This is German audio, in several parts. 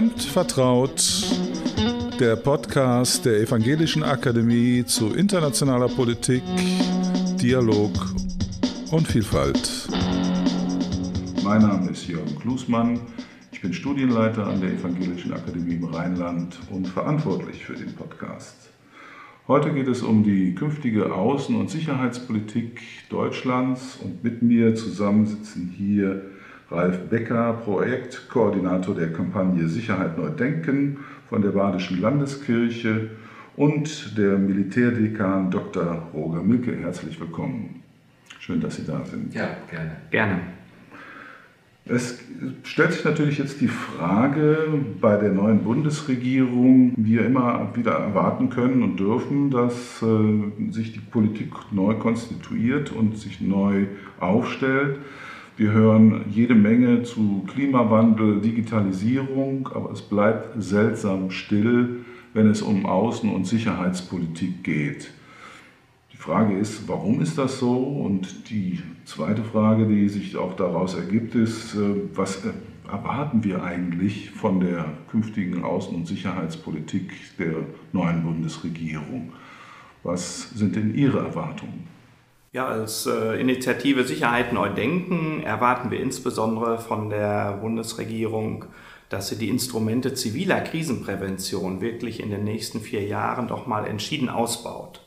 Fremd vertraut, der Podcast der Evangelischen Akademie zu internationaler Politik, Dialog und Vielfalt. Mein Name ist Jörg Klusmann. Ich bin Studienleiter an der Evangelischen Akademie im Rheinland und verantwortlich für den Podcast. Heute geht es um die künftige Außen- und Sicherheitspolitik Deutschlands und mit mir zusammen sitzen hier Ralf Becker, Projektkoordinator der Kampagne Sicherheit neu denken von der Badischen Landeskirche und der Militärdekan Dr. Roger Milke. Herzlich willkommen. Schön, dass Sie da sind. Ja, gerne. Gerne. Es stellt sich natürlich jetzt die Frage bei der neuen Bundesregierung, wie wir immer wieder erwarten können und dürfen, dass äh, sich die Politik neu konstituiert und sich neu aufstellt. Wir hören jede Menge zu Klimawandel, Digitalisierung, aber es bleibt seltsam still, wenn es um Außen- und Sicherheitspolitik geht. Die Frage ist, warum ist das so? Und die zweite Frage, die sich auch daraus ergibt, ist, äh, was erwarten wir eigentlich von der künftigen Außen- und Sicherheitspolitik der neuen Bundesregierung? Was sind denn Ihre Erwartungen? Ja, als äh, Initiative Sicherheit neu denken erwarten wir insbesondere von der Bundesregierung, dass sie die Instrumente ziviler Krisenprävention wirklich in den nächsten vier Jahren doch mal entschieden ausbaut.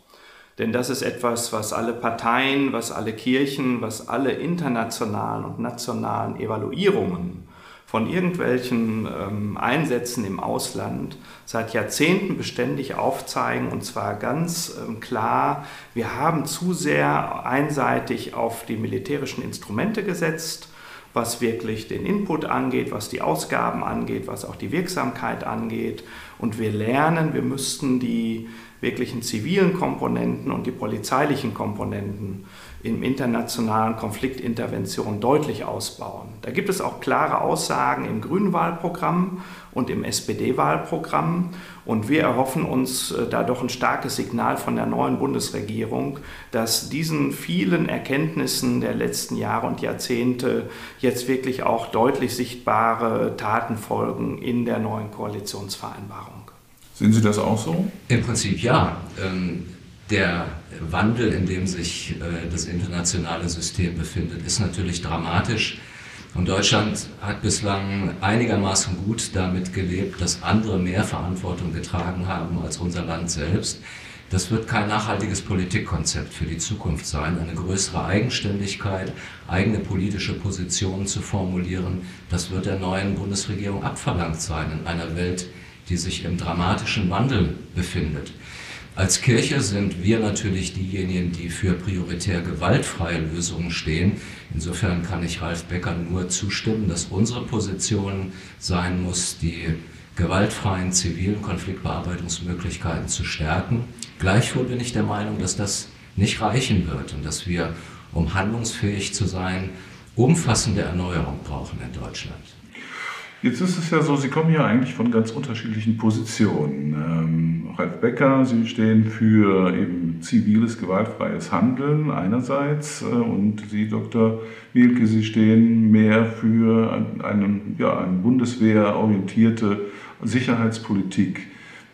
Denn das ist etwas, was alle Parteien, was alle Kirchen, was alle internationalen und nationalen Evaluierungen von irgendwelchen ähm, Einsätzen im Ausland seit Jahrzehnten beständig aufzeigen, und zwar ganz ähm, klar, wir haben zu sehr einseitig auf die militärischen Instrumente gesetzt, was wirklich den Input angeht, was die Ausgaben angeht, was auch die Wirksamkeit angeht. Und wir lernen, wir müssten die wirklichen zivilen Komponenten und die polizeilichen Komponenten in internationalen Konfliktinterventionen deutlich ausbauen. Da gibt es auch klare Aussagen im Grünwahlprogramm und im SPD-Wahlprogramm. Und wir erhoffen uns äh, da doch ein starkes Signal von der neuen Bundesregierung, dass diesen vielen Erkenntnissen der letzten Jahre und Jahrzehnte jetzt wirklich auch deutlich sichtbare Taten folgen in der neuen Koalitionsvereinbarung. Sehen Sie das auch so? Im Prinzip ja. Ähm, der Wandel, in dem sich äh, das internationale System befindet, ist natürlich dramatisch. Und Deutschland hat bislang einigermaßen gut damit gelebt, dass andere mehr Verantwortung getragen haben als unser Land selbst. Das wird kein nachhaltiges Politikkonzept für die Zukunft sein. Eine größere Eigenständigkeit, eigene politische Positionen zu formulieren, das wird der neuen Bundesregierung abverlangt sein in einer Welt, die sich im dramatischen Wandel befindet. Als Kirche sind wir natürlich diejenigen, die für prioritär gewaltfreie Lösungen stehen. Insofern kann ich Ralf Becker nur zustimmen, dass unsere Position sein muss, die gewaltfreien zivilen Konfliktbearbeitungsmöglichkeiten zu stärken. Gleichwohl bin ich der Meinung, dass das nicht reichen wird und dass wir, um handlungsfähig zu sein, umfassende Erneuerung brauchen in Deutschland. Jetzt ist es ja so, Sie kommen ja eigentlich von ganz unterschiedlichen Positionen. Ähm, Ralf Becker, Sie stehen für eben ziviles, gewaltfreies Handeln einerseits äh, und Sie, Dr. Mielke, Sie stehen mehr für einen, ja, eine bundeswehrorientierte Sicherheitspolitik.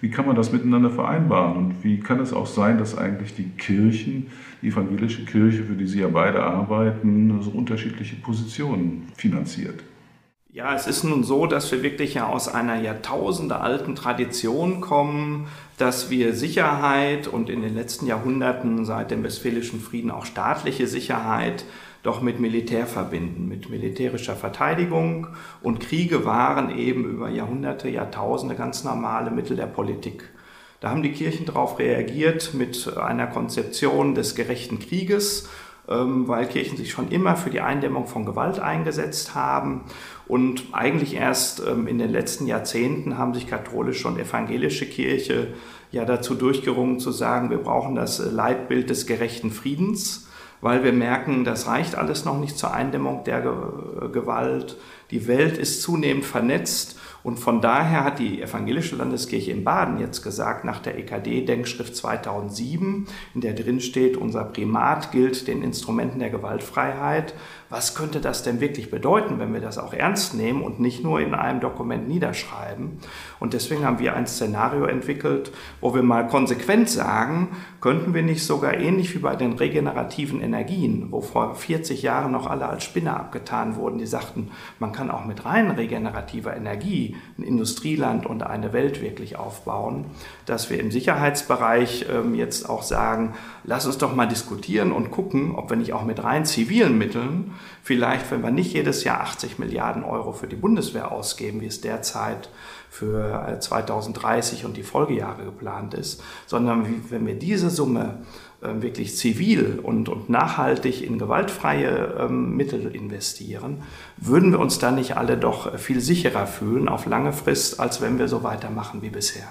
Wie kann man das miteinander vereinbaren und wie kann es auch sein, dass eigentlich die Kirchen, die evangelische Kirche, für die Sie ja beide arbeiten, so unterschiedliche Positionen finanziert? Ja, es ist nun so, dass wir wirklich ja aus einer jahrtausendealten Tradition kommen, dass wir Sicherheit und in den letzten Jahrhunderten seit dem Westfälischen Frieden auch staatliche Sicherheit doch mit Militär verbinden, mit militärischer Verteidigung. Und Kriege waren eben über Jahrhunderte, Jahrtausende ganz normale Mittel der Politik. Da haben die Kirchen darauf reagiert mit einer Konzeption des gerechten Krieges weil Kirchen sich schon immer für die Eindämmung von Gewalt eingesetzt haben. Und eigentlich erst ähm, in den letzten Jahrzehnten haben sich katholische und evangelische Kirche ja dazu durchgerungen zu sagen, wir brauchen das Leitbild des gerechten Friedens, weil wir merken, das reicht alles noch nicht zur Eindämmung der Gewalt. Die Welt ist zunehmend vernetzt und von daher hat die Evangelische Landeskirche in Baden jetzt gesagt, nach der EKD-Denkschrift 2007, in der drin steht, unser Primat gilt den Instrumenten der Gewaltfreiheit, was könnte das denn wirklich bedeuten, wenn wir das auch ernst nehmen und nicht nur in einem Dokument niederschreiben. Und deswegen haben wir ein Szenario entwickelt, wo wir mal konsequent sagen, könnten wir nicht sogar ähnlich wie bei den regenerativen Energien, wo vor 40 Jahren noch alle als Spinner abgetan wurden, die sagten, man kann auch mit rein regenerativer Energie ein Industrieland und eine Welt wirklich aufbauen, dass wir im Sicherheitsbereich ähm, jetzt auch sagen, lass uns doch mal diskutieren und gucken, ob wir nicht auch mit rein zivilen Mitteln vielleicht, wenn wir nicht jedes Jahr 80 Milliarden Euro für die Bundeswehr ausgeben, wie es derzeit für 2030 äh, und die Folgejahre geplant ist, sondern wenn wir diese Summe ähm, wirklich zivil und, und nachhaltig in gewaltfreie ähm, Mittel investieren, würden wir uns dann nicht alle doch viel sicherer fühlen auf lange Frist, als wenn wir so weitermachen wie bisher.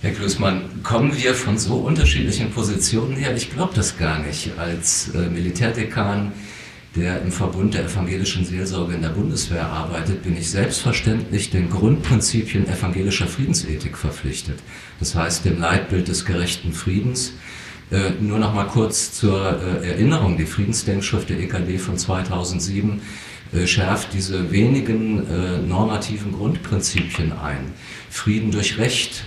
Herr Klößmann, kommen wir von so unterschiedlichen Positionen her? Ich glaube das gar nicht. Als äh, Militärdekan, der im Verbund der evangelischen Seelsorge in der Bundeswehr arbeitet, bin ich selbstverständlich den Grundprinzipien evangelischer Friedensethik verpflichtet. Das heißt dem Leitbild des gerechten Friedens. Äh, nur noch mal kurz zur äh, Erinnerung, die Friedensdenkschrift der EKD von 2007 äh, schärft diese wenigen äh, normativen Grundprinzipien ein. Frieden durch Recht,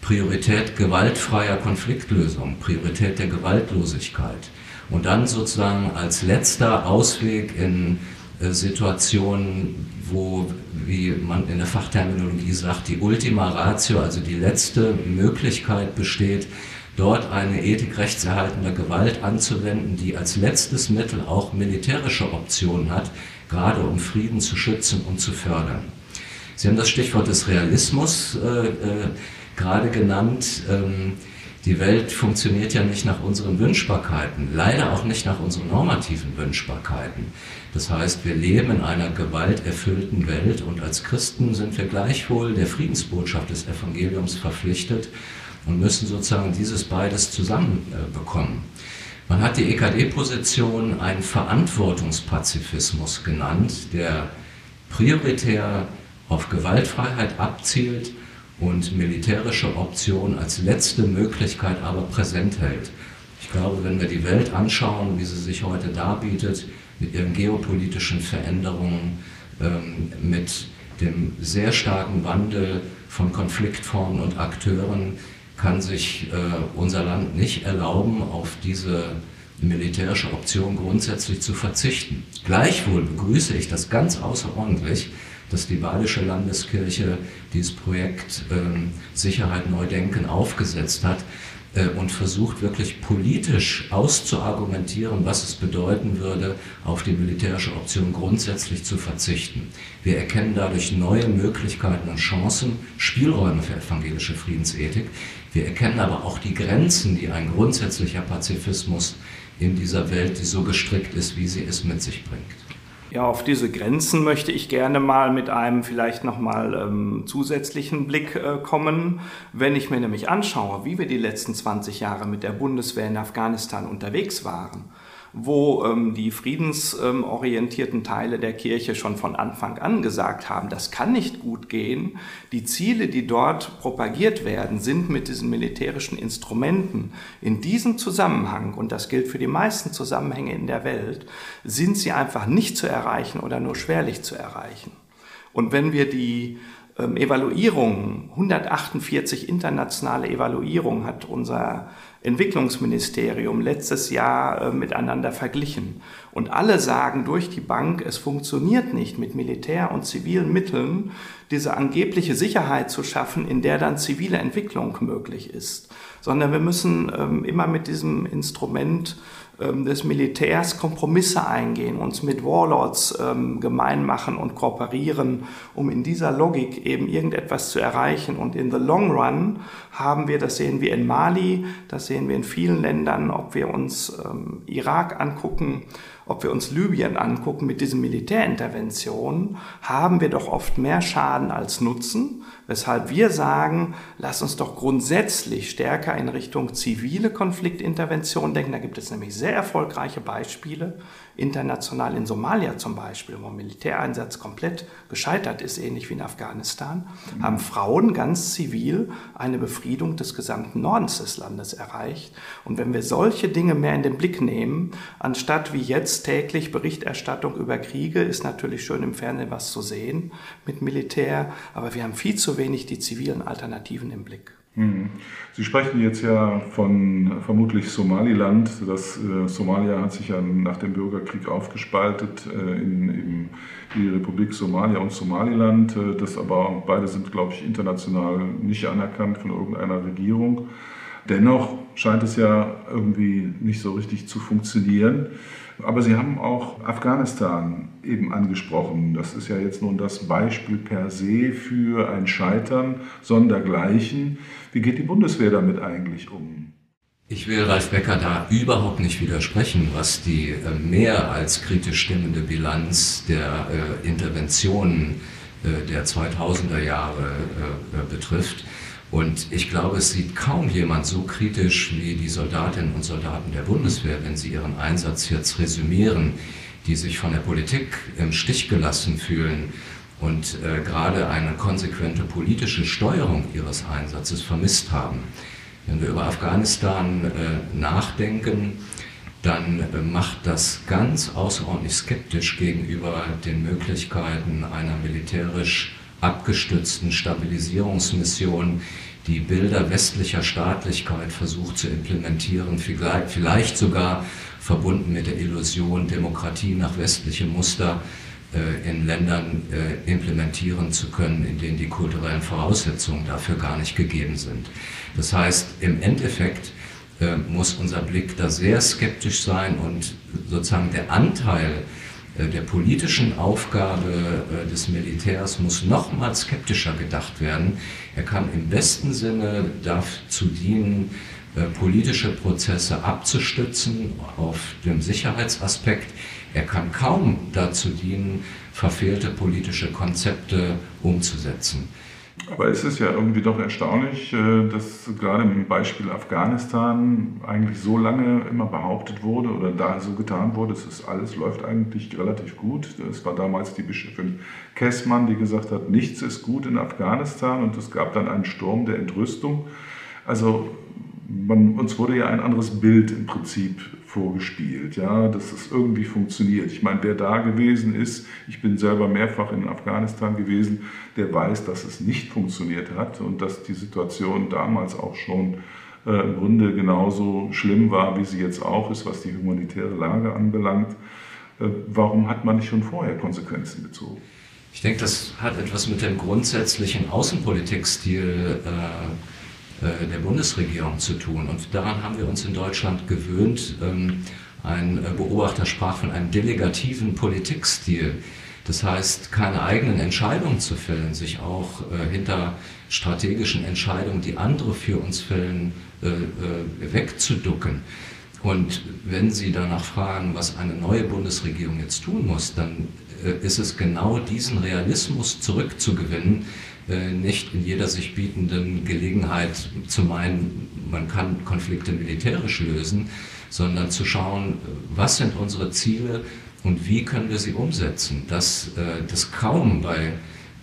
Priorität gewaltfreier Konfliktlösung, Priorität der Gewaltlosigkeit. Und dann sozusagen als letzter Ausweg in äh, Situationen, wo, wie man in der Fachterminologie sagt, die Ultima Ratio, also die letzte Möglichkeit besteht, dort eine Ethik rechtserhaltender Gewalt anzuwenden, die als letztes Mittel auch militärische Optionen hat, gerade um Frieden zu schützen und zu fördern. Sie haben das Stichwort des Realismus äh, äh, gerade genannt. Ähm, die Welt funktioniert ja nicht nach unseren Wünschbarkeiten, leider auch nicht nach unseren normativen Wünschbarkeiten. Das heißt, wir leben in einer gewalterfüllten Welt und als Christen sind wir gleichwohl der Friedensbotschaft des Evangeliums verpflichtet und müssen sozusagen dieses beides zusammenbekommen. Man hat die EKD-Position einen Verantwortungspazifismus genannt, der prioritär auf Gewaltfreiheit abzielt und militärische Option als letzte Möglichkeit aber präsent hält. Ich glaube, wenn wir die Welt anschauen, wie sie sich heute darbietet, mit ihren geopolitischen Veränderungen, ähm, mit dem sehr starken Wandel von Konfliktformen und Akteuren, kann sich äh, unser Land nicht erlauben, auf diese militärische Option grundsätzlich zu verzichten. Gleichwohl begrüße ich das ganz außerordentlich, dass die Badische Landeskirche dieses Projekt ähm, Sicherheit neu denken aufgesetzt hat äh, und versucht wirklich politisch auszuargumentieren, was es bedeuten würde, auf die militärische Option grundsätzlich zu verzichten. Wir erkennen dadurch neue Möglichkeiten und Chancen, Spielräume für evangelische Friedensethik. Wir erkennen aber auch die Grenzen, die ein grundsätzlicher Pazifismus in dieser Welt, die so gestrickt ist, wie sie es mit sich bringt. Ja, auf diese Grenzen möchte ich gerne mal mit einem vielleicht nochmal ähm, zusätzlichen Blick äh, kommen. Wenn ich mir nämlich anschaue, wie wir die letzten 20 Jahre mit der Bundeswehr in Afghanistan unterwegs waren, wo ähm, die friedensorientierten Teile der Kirche schon von Anfang an gesagt haben, das kann nicht gut gehen. Die Ziele, die dort propagiert werden, sind mit diesen militärischen Instrumenten in diesem Zusammenhang, und das gilt für die meisten Zusammenhänge in der Welt, sind sie einfach nicht zu erreichen oder nur schwerlich zu erreichen. Und wenn wir die ähm, Evaluierungen, 148 internationale Evaluierungen hat unser Entwicklungsministerium letztes Jahr äh, miteinander verglichen. Und alle sagen durch die Bank, es funktioniert nicht mit Militär und zivilen Mitteln, diese angebliche Sicherheit zu schaffen, in der dann zivile Entwicklung möglich ist, sondern wir müssen ähm, immer mit diesem Instrument des Militärs Kompromisse eingehen, uns mit Warlords ähm, gemein machen und kooperieren, um in dieser Logik eben irgendetwas zu erreichen. Und in the long run haben wir, das sehen wir in Mali, das sehen wir in vielen Ländern, ob wir uns ähm, Irak angucken, ob wir uns Libyen angucken mit diesen Militärinterventionen, haben wir doch oft mehr Schaden als Nutzen, weshalb wir sagen, lass uns doch grundsätzlich stärker in Richtung zivile Konfliktintervention denken. Da gibt es nämlich sehr erfolgreiche Beispiele international in Somalia zum Beispiel, wo ein Militäreinsatz komplett gescheitert ist, ähnlich wie in Afghanistan, mhm. haben Frauen ganz zivil eine Befriedung des gesamten Nordens des Landes erreicht. Und wenn wir solche Dinge mehr in den Blick nehmen, anstatt wie jetzt täglich Berichterstattung über Kriege, ist natürlich schön im Fernsehen was zu sehen mit Militär, aber wir haben viel zu wenig die zivilen Alternativen im Blick. Mhm. Sie sprechen jetzt ja von vermutlich Somaliland. Das, äh, Somalia hat sich ja nach dem Bürgerkrieg aufgespaltet äh, in, in, die Republik Somalia und Somaliland. Äh, das aber beide sind, glaube ich, international nicht anerkannt von irgendeiner Regierung. Dennoch scheint es ja irgendwie nicht so richtig zu funktionieren. Aber Sie haben auch Afghanistan eben angesprochen. Das ist ja jetzt nun das Beispiel per se für ein Scheitern sondergleichen. Wie geht die Bundeswehr damit eigentlich um? Ich will Ralf Becker da überhaupt nicht widersprechen, was die äh, mehr als kritisch stimmende Bilanz der äh, Interventionen äh, der 2000er Jahre betrifft. Und ich glaube, es sieht kaum jemand so kritisch wie die Soldatinnen und Soldaten der Bundeswehr, wenn sie ihren Einsatz jetzt resümieren, die sich von der Politik im Stich gelassen fühlen und äh, gerade eine konsequente politische Steuerung ihres Einsatzes vermisst haben. Wenn wir über Afghanistan äh, nachdenken, dann äh, macht das ganz außerordentlich skeptisch gegenüber den Möglichkeiten einer militärisch abgestützten Stabilisierungsmission, die Bilder westlicher Staatlichkeit versucht zu implementieren, vielleicht sogar verbunden mit der Illusion, Demokratie nach westlichem Muster äh, in Ländern äh, implementieren zu können, in denen die kulturellen Voraussetzungen dafür gar nicht gegeben sind. Das heißt, im Endeffekt äh, muss unser Blick da sehr skeptisch sein und sozusagen der Anteil der politischen Aufgabe des Militärs muss nochmal skeptischer gedacht werden. Er kann im besten Sinne dazu dienen, politische Prozesse abzustützen auf dem Sicherheitsaspekt. Er kann kaum dazu dienen, verfehlte politische Konzepte umzusetzen. Aber es ist ja irgendwie doch erstaunlich, äh, dass gerade im Beispiel Afghanistan eigentlich so lange immer behauptet wurde oder da so getan wurde, es ist alles läuft eigentlich relativ gut. Es war damals die Bischöfin Kessmann, die gesagt hat, nichts ist gut in Afghanistan und es gab dann einen Sturm der Entrüstung. Also man, uns wurde ja ein anderes Bild im Prinzip vorgespielt, ja, dass es irgendwie funktioniert. Ich meine, wer da gewesen ist, ich bin selber mehrfach in Afghanistan gewesen, der weiß, dass es nicht funktioniert hat und dass die Situation damals auch schon äh, im Grunde genauso schlimm war, wie sie jetzt auch ist, was die humanitäre Lage anbelangt. Äh, warum hat man nicht schon vorher Konsequenzen gezogen? Ich denke, das hat etwas mit dem grundsätzlichen Außenpolitikstil äh, der Bundesregierung zu tun. Und daran haben wir uns in Deutschland gewöhnt. Ähm, ein äh, Beobachter sprach von einem delegativen Politikstil. Das heißt, keine eigenen Entscheidungen zu fällen, sich auch äh, hinter strategischen Entscheidungen, die andere für uns fällen, wegzuducken. Und wenn Sie danach fragen, was eine neue Bundesregierung jetzt tun muss, dann ist es genau diesen Realismus zurückzugewinnen, äh, nicht in jeder sich bietenden Gelegenheit zu meinen, man kann Konflikte militärisch lösen, sondern zu schauen, was sind unsere Ziele und wie können wir sie umsetzen. Dass äh, das kaum bei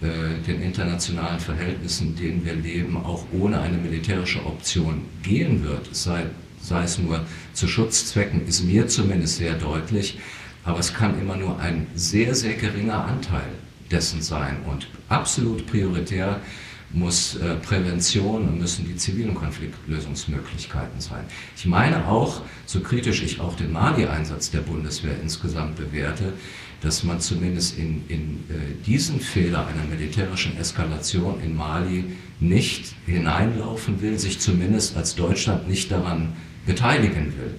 äh, den internationalen Verhältnissen, in denen wir leben, auch ohne eine militärische Option gehen wird, sei, sei es nur zu Schutzzwecken, ist mir zumindest sehr deutlich. Aber es kann immer nur ein sehr, sehr geringer Anteil dessen sein. Und absolut prioritär muss äh, Prävention und müssen die zivilen Konfliktlösungsmöglichkeiten sein. Ich meine auch, so kritisch ich auch den Mali-Einsatz der Bundeswehr insgesamt bewerte, dass man zumindest in, in äh, diesen Fehler einer militärischen Eskalation in Mali nicht hineinlaufen will, sich zumindest als Deutschland nicht daran beteiligen will.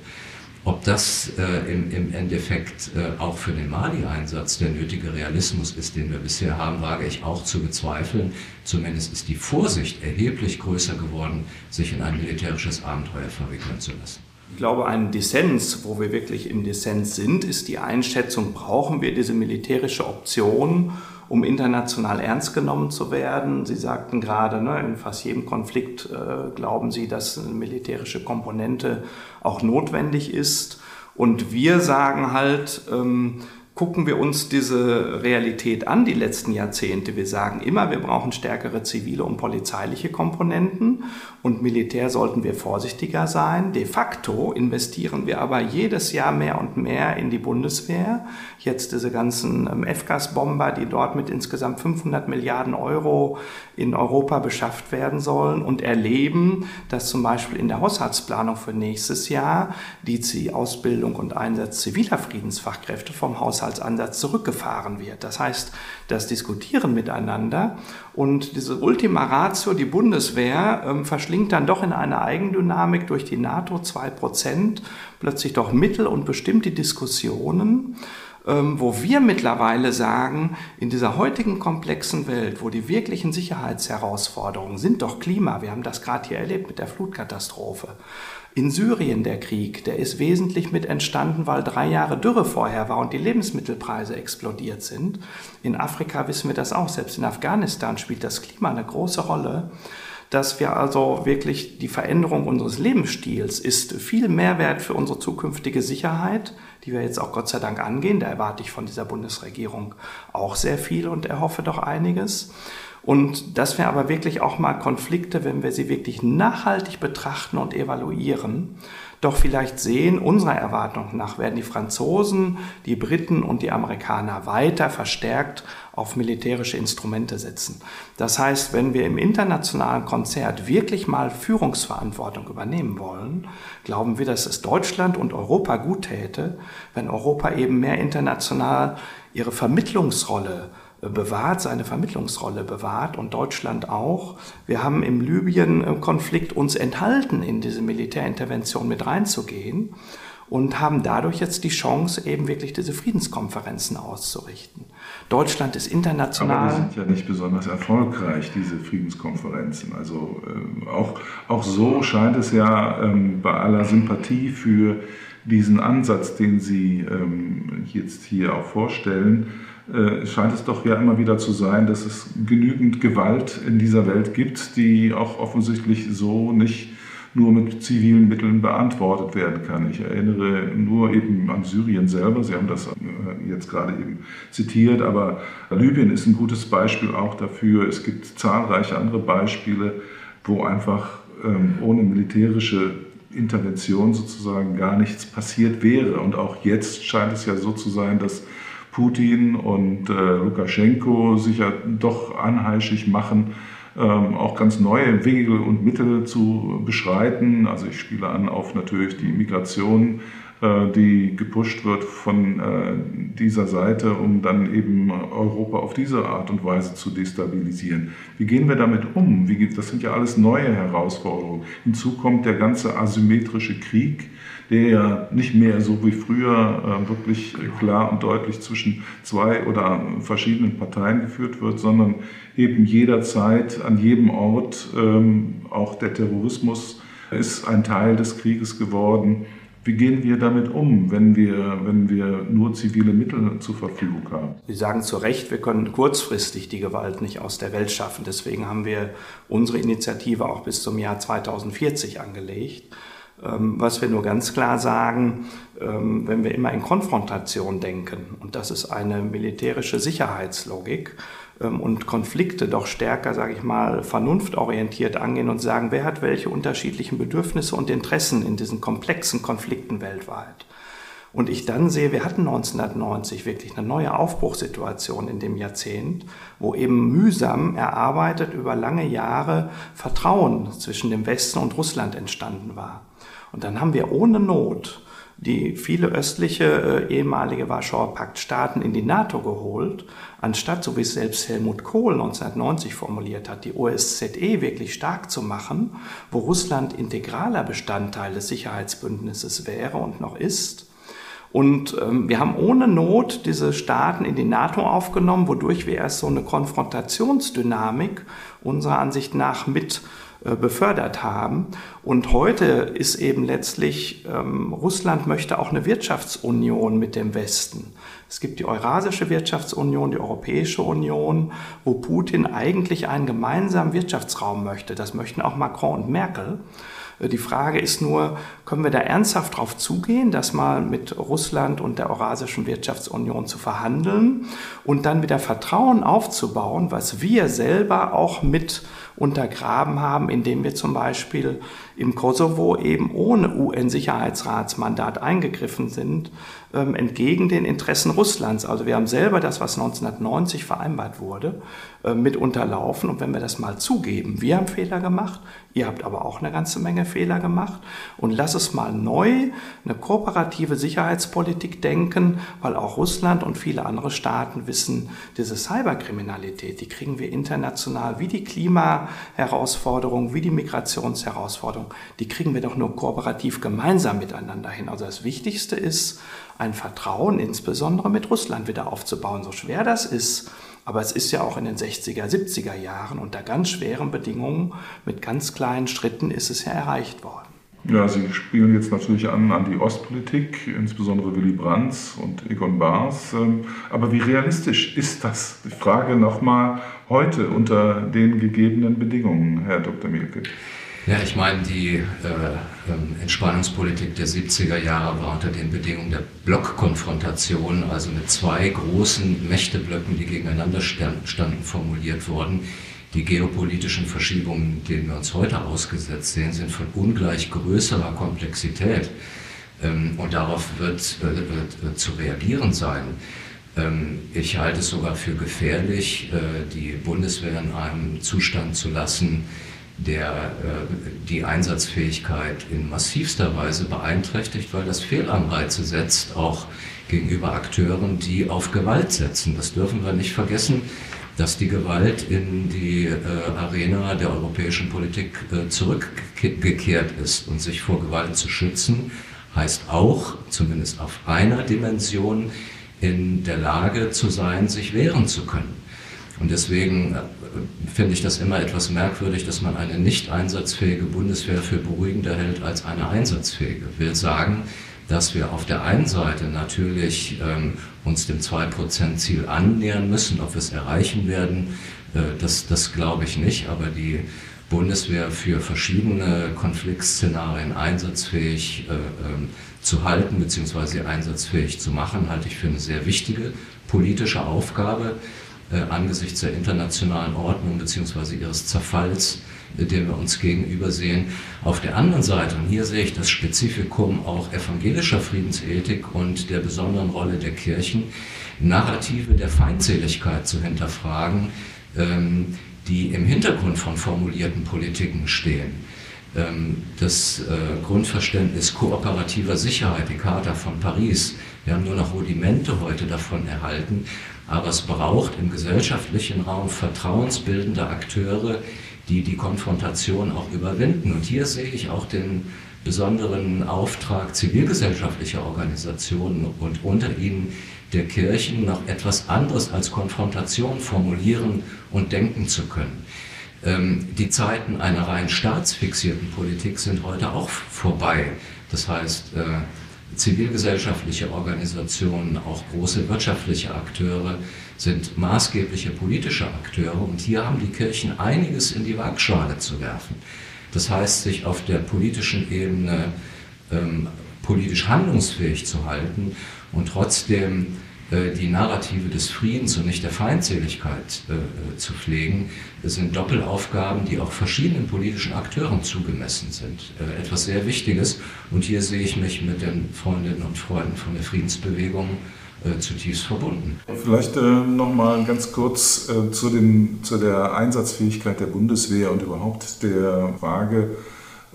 Ob das äh, im, im, Endeffekt äh, auch für den Mali-Einsatz der nötige Realismus ist, den wir bisher haben, wage ich auch zu bezweifeln. Zumindest ist die Vorsicht erheblich größer geworden, sich in ein militärisches Abenteuer verwickeln zu lassen. Ich glaube, ein Dissens, wo wir wirklich im Dissens sind, ist die Einschätzung, brauchen wir diese militärische Option, um international ernst genommen zu werden. Sie sagten gerade, ne, in fast jedem Konflikt äh, glauben Sie, dass eine militärische Komponente auch notwendig ist. Und wir sagen halt, ähm, gucken wir uns diese Realität an, die letzten Jahrzehnte. Wir sagen immer, wir brauchen stärkere zivile und polizeiliche Komponenten und Militär sollten wir vorsichtiger sein. De facto investieren wir aber jedes Jahr mehr und mehr in die Bundeswehr. Jetzt diese ganzen ähm, F-Gas-Bomber, die dort mit insgesamt 500 Milliarden Euro in Europa beschafft werden sollen und erleben, dass zum Beispiel in der Haushaltsplanung für nächstes Jahr die Ausbildung und Einsatz ziviler Friedensfachkräfte vom Haushaltsansatz zurückgefahren wird. Das heißt, das Diskutieren miteinander und diese Ultima Ratio, die Bundeswehr, ähm, verschlingt dann doch in eine Eigendynamik durch die NATO 2% plötzlich doch Mittel und bestimmte Diskussionen ähm, wo wir mittlerweile sagen, in dieser heutigen komplexen Welt, wo die wirklichen Sicherheitsherausforderungen sind doch Klima, wir haben das gerade hier erlebt mit der Flutkatastrophe. In Syrien der Krieg, der ist wesentlich mit entstanden, weil drei Jahre Dürre vorher war und die Lebensmittelpreise explodiert sind. In Afrika wissen wir das auch, selbst in Afghanistan spielt das Klima eine große Rolle dass wir also wirklich die Veränderung unseres Lebensstils ist viel Mehrwert für unsere zukünftige Sicherheit, die wir jetzt auch Gott sei Dank angehen. Da erwarte ich von dieser Bundesregierung auch sehr viel und erhoffe doch einiges. Und dass wir aber wirklich auch mal Konflikte, wenn wir sie wirklich nachhaltig betrachten und evaluieren, doch vielleicht sehen, unserer Erwartung nach werden die Franzosen, die Briten und die Amerikaner weiter verstärkt auf militärische Instrumente setzen. Das heißt, wenn wir im internationalen Konzert wirklich mal Führungsverantwortung übernehmen wollen, glauben wir, dass es Deutschland und Europa gut täte, wenn Europa eben mehr international ihre Vermittlungsrolle bewahrt, seine Vermittlungsrolle bewahrt und Deutschland auch. Wir haben im Libyen-Konflikt uns enthalten, in diese Militärintervention mit reinzugehen und haben dadurch jetzt die Chance, eben wirklich diese Friedenskonferenzen auszurichten. Deutschland ist international. Aber die sind ja nicht besonders erfolgreich, diese Friedenskonferenzen. Also äh, auch, auch so scheint es ja ähm, bei aller Sympathie für diesen Ansatz, den Sie ähm, jetzt hier auch vorstellen, äh, scheint es doch ja immer wieder zu sein, dass es genügend Gewalt in dieser Welt gibt, die auch offensichtlich so nicht nur mit zivilen Mitteln beantwortet werden kann. Ich erinnere nur eben an Syrien selber, Sie haben das äh, jetzt gerade eben zitiert, aber Libyen ist ein gutes Beispiel auch dafür. Es gibt zahlreiche andere Beispiele, wo einfach ähm, ohne militärische Intervention sozusagen gar nichts passiert wäre. Und auch jetzt scheint es ja so zu sein, dass Putin und äh, Lukaschenko sich ja doch anheischig machen, ähm, auch ganz neue Wege und Mittel zu beschreiten. Also ich spiele an auf natürlich die Migration, die gepusht wird von äh, dieser Seite, um dann eben Europa auf diese Art und Weise zu destabilisieren. Wie gehen wir damit um? Das sind ja alles neue Herausforderungen. Hinzu kommt der ganze asymmetrische Krieg, der ja nicht mehr so wie früher äh, wirklich klar und deutlich zwischen zwei oder verschiedenen Parteien geführt wird, sondern eben jederzeit an jedem Ort, ähm, auch der Terrorismus ist ein Teil des Krieges geworden. Wie gehen wir damit um, wenn wir, wenn wir nur zivile Mittel zur Verfügung haben? Sie sagen zu Recht, wir können kurzfristig die Gewalt nicht aus der Welt schaffen. Deswegen haben wir unsere Initiative auch bis zum Jahr 2040 angelegt. Ähm, was wir nur ganz klar sagen, ähm, wenn wir immer in Konfrontation denken, und das ist eine militärische Sicherheitslogik, und Konflikte doch stärker, sage ich mal, vernunftorientiert angehen und sagen, wer hat welche unterschiedlichen Bedürfnisse und Interessen in diesen komplexen Konflikten weltweit. Und ich dann sehe, wir hatten 1990 wirklich eine neue Aufbruchssituation in dem Jahrzehnt, wo eben mühsam erarbeitet über lange Jahre Vertrauen zwischen dem Westen und Russland entstanden war. Und dann haben wir ohne Not die viele östliche äh, ehemalige Warschauer Paktstaaten in die NATO geholt, anstatt, so wie es selbst Helmut Kohl 1990 formuliert hat, die OSZE wirklich stark zu machen, wo Russland integraler Bestandteil des Sicherheitsbündnisses wäre und noch ist. Und ähm, wir haben ohne Not diese Staaten in die NATO aufgenommen, wodurch wir erst so eine Konfrontationsdynamik unserer Ansicht nach mit befördert haben. Und heute ist eben letztlich, ähm, Russland möchte auch eine Wirtschaftsunion mit dem Westen. Es gibt die Eurasische Wirtschaftsunion, die Europäische Union, wo Putin eigentlich einen gemeinsamen Wirtschaftsraum möchte. Das möchten auch Macron und Merkel. Äh, die Frage ist nur, können wir da ernsthaft darauf zugehen, das mal mit Russland und der Eurasischen Wirtschaftsunion zu verhandeln und dann wieder Vertrauen aufzubauen, was wir selber auch mit untergraben haben, indem wir zum Beispiel im Kosovo eben ohne UN-Sicherheitsratsmandat eingegriffen sind, ähm, entgegen den Interessen Russlands. Also wir haben selber das, was 1990 vereinbart wurde, äh, mit unterlaufen. Und wenn wir das mal zugeben, wir haben Fehler gemacht, ihr habt aber auch eine ganze Menge Fehler gemacht und lass es mal neu eine kooperative Sicherheitspolitik denken, weil auch Russland und viele andere Staaten wissen, diese Cyberkriminalität, die kriegen wir international wie die Klimaherausforderung, wie die Migrationsherausforderung, die kriegen wir doch nur kooperativ gemeinsam miteinander hin. Also das Wichtigste ist, ein Vertrauen insbesondere mit Russland wieder aufzubauen, so schwer das ist. Aber es ist ja auch in den 60er, 70er Jahren unter ganz schweren Bedingungen mit ganz kleinen Schritten ist es ja erreicht worden. Ja, Sie spielen jetzt natürlich an an die Ostpolitik, insbesondere Willy Brandt und Egon Baars. Ähm, aber wie realistisch ist das? Die Frage nochmal heute unter den gegebenen Bedingungen, Herr Dr. Mielke. Ja, ich meine, die äh, ähm, Entspannungspolitik der 70er Jahre war unter den Bedingungen der Blockkonfrontation, also mit zwei großen Mächteblöcken, die gegeneinander standen, formuliert worden. Die geopolitischen Verschiebungen, denen wir uns heute ausgesetzt sehen, sind von ungleich größerer Komplexität. Ähm, und darauf wird, wird, wird, zu reagieren sein. Ähm, ich halte es sogar für gefährlich, äh, die Bundeswehr in einem Zustand zu lassen, der äh, die Einsatzfähigkeit in massivster Weise beeinträchtigt, weil das Fehlanreize setzt, auch gegenüber Akteuren, die auf Gewalt setzen. Das dürfen wir nicht vergessen, dass die Gewalt in die äh, Arena der europäischen Politik äh, zurückgekehrt ist und sich vor Gewalt zu schützen, heißt auch, zumindest auf einer Dimension, in der Lage zu sein, sich wehren zu können. Und deswegen äh, finde ich das immer etwas merkwürdig, dass man eine nicht einsatzfähige Bundeswehr für beruhigender hält als eine einsatzfähige. Will sagen, dass wir auf der einen Seite natürlich ähm, uns dem 2%-Ziel annähern müssen. Ob wir es erreichen werden, äh, das, das glaube ich nicht. Aber die Bundeswehr für verschiedene Konfliktszenarien einsatzfähig äh, äh, zu halten bzw. einsatzfähig zu machen, halte ich für eine sehr wichtige politische Aufgabe angesichts der internationalen Ordnung bzw. ihres Zerfalls, äh, dem wir uns gegenüber sehen. Auf der anderen Seite, und hier sehe ich das Spezifikum auch evangelischer Friedensethik und der besonderen Rolle der Kirchen, Narrative der Feindseligkeit zu hinterfragen, ähm, die im Hintergrund von formulierten Politiken stehen. Ähm, das äh, Grundverständnis kooperativer Sicherheit, die Charta von Paris, wir haben nur noch Rudimente heute davon erhalten, aber es braucht im gesellschaftlichen Raum vertrauensbildende Akteure, die die Konfrontation auch überwinden. Und hier sehe ich auch den besonderen Auftrag zivilgesellschaftlicher Organisationen und unter ihnen der Kirchen noch etwas anderes als Konfrontation formulieren und denken zu können. Ähm, die Zeiten einer rein staatsfixierten Politik sind heute auch vorbei. Das heißt, äh, zivilgesellschaftliche Organisationen, auch große wirtschaftliche Akteure sind maßgebliche politische Akteure und hier haben die Kirchen einiges in die Waagschale zu werfen. Das heißt, sich auf der politischen Ebene ähm, politisch handlungsfähig zu halten und trotzdem die Narrative des Friedens und nicht der Feindseligkeit äh, äh, zu pflegen, sind Doppelaufgaben, die auch verschiedenen politischen Akteuren zugemessen sind. Äh, etwas sehr Wichtiges. Und hier sehe ich mich mit den Freundinnen und Freunden von der Friedensbewegung äh, zutiefst verbunden. Vielleicht äh, noch mal ganz kurz zu, den, zu der Einsatzfähigkeit der Bundeswehr und überhaupt der Frage,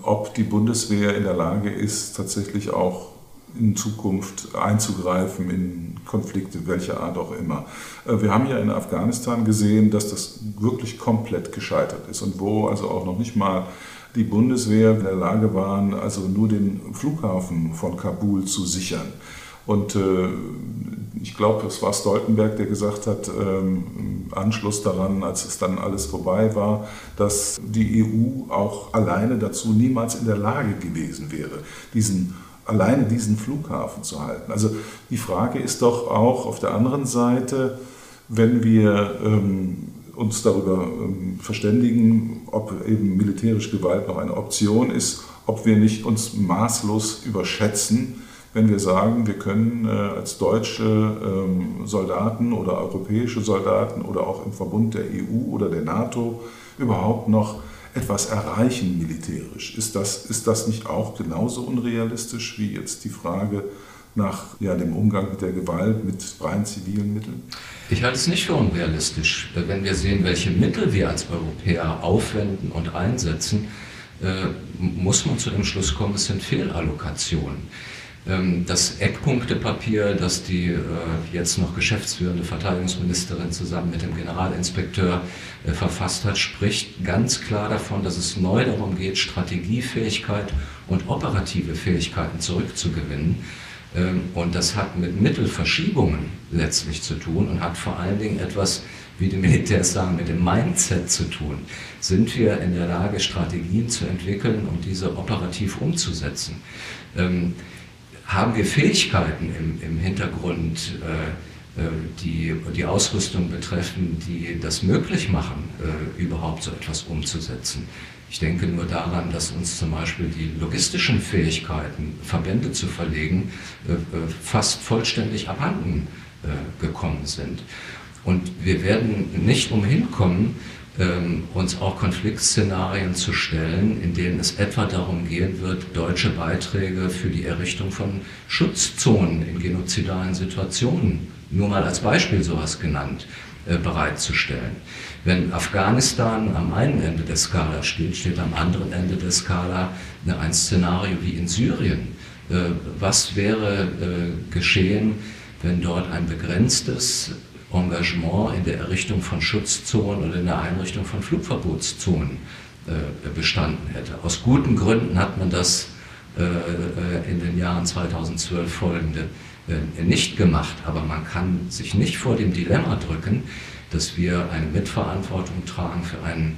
ob die Bundeswehr in der Lage ist, tatsächlich auch in Zukunft einzugreifen in Konflikte welcher Art auch immer. Äh, wir haben ja in Afghanistan gesehen, dass das wirklich komplett gescheitert ist und wo also auch noch nicht mal die Bundeswehr in der Lage waren, also nur den Flughafen von Kabul zu sichern. Und äh, ich glaube, es war Stoltenberg, der gesagt hat, ähm, Anschluss daran, als es dann alles vorbei war, dass die EU auch alleine dazu niemals in der Lage gewesen wäre, diesen alleine diesen Flughafen zu halten. Also die Frage ist doch auch auf der anderen Seite, wenn wir ähm, uns darüber ähm, verständigen, ob eben militärische Gewalt noch eine Option ist, ob wir nicht uns maßlos überschätzen, wenn wir sagen, wir können äh, als deutsche ähm, Soldaten oder europäische Soldaten oder auch im Verbund der EU oder der NATO überhaupt noch etwas erreichen militärisch. Ist das, ist das nicht auch genauso unrealistisch wie jetzt die Frage nach ja, dem Umgang mit der Gewalt, mit freien zivilen Mitteln? Ich halte es nicht für unrealistisch. Wenn wir sehen, welche Mittel wir als Europäer aufwenden und einsetzen, äh, muss man zu dem Schluss kommen, es sind Fehlallokationen. Ähm, das Eckpunktepapier, das die äh, jetzt noch geschäftsführende Verteidigungsministerin zusammen mit dem Generalinspekteur äh, verfasst hat, spricht ganz klar davon, dass es neu darum geht, Strategiefähigkeit und operative Fähigkeiten zurückzugewinnen. Ähm, und das hat mit Mittelverschiebungen letztlich zu tun und hat vor allen Dingen etwas, wie die Militärs sagen, mit dem Mindset zu tun. Sind wir in der Lage, Strategien zu entwickeln und diese operativ umzusetzen? Haben wir Fähigkeiten im, im Hintergrund, äh, äh, die die Ausrüstung betreffen, die das möglich machen, äh, überhaupt so etwas umzusetzen. Ich denke nur daran, dass uns zum Beispiel die logistischen Fähigkeiten, Verbände zu verlegen, äh, äh, fast vollständig abhanden äh, gekommen sind. Und wir werden nicht umhin kommen, ähm, uns auch Konfliktszenarien zu stellen, in denen es etwa darum gehen wird, deutsche Beiträge für die Errichtung von Schutzzonen in genozidalen Situationen, nur mal als Beispiel sowas genannt, äh, bereitzustellen. Wenn Afghanistan am einen Ende der Skala steht, steht am anderen Ende der Skala ein Szenario wie in Syrien. Äh, was wäre äh, geschehen, wenn dort ein begrenztes Engagement in der Errichtung von Schutzzonen oder in der Einrichtung von Flugverbotszonen äh, bestanden hätte. Aus guten Gründen hat man das äh, äh, in den Jahren 2012 folgende nicht gemacht, aber man kann sich nicht vor dem Dilemma drücken, dass wir eine Mitverantwortung tragen für einen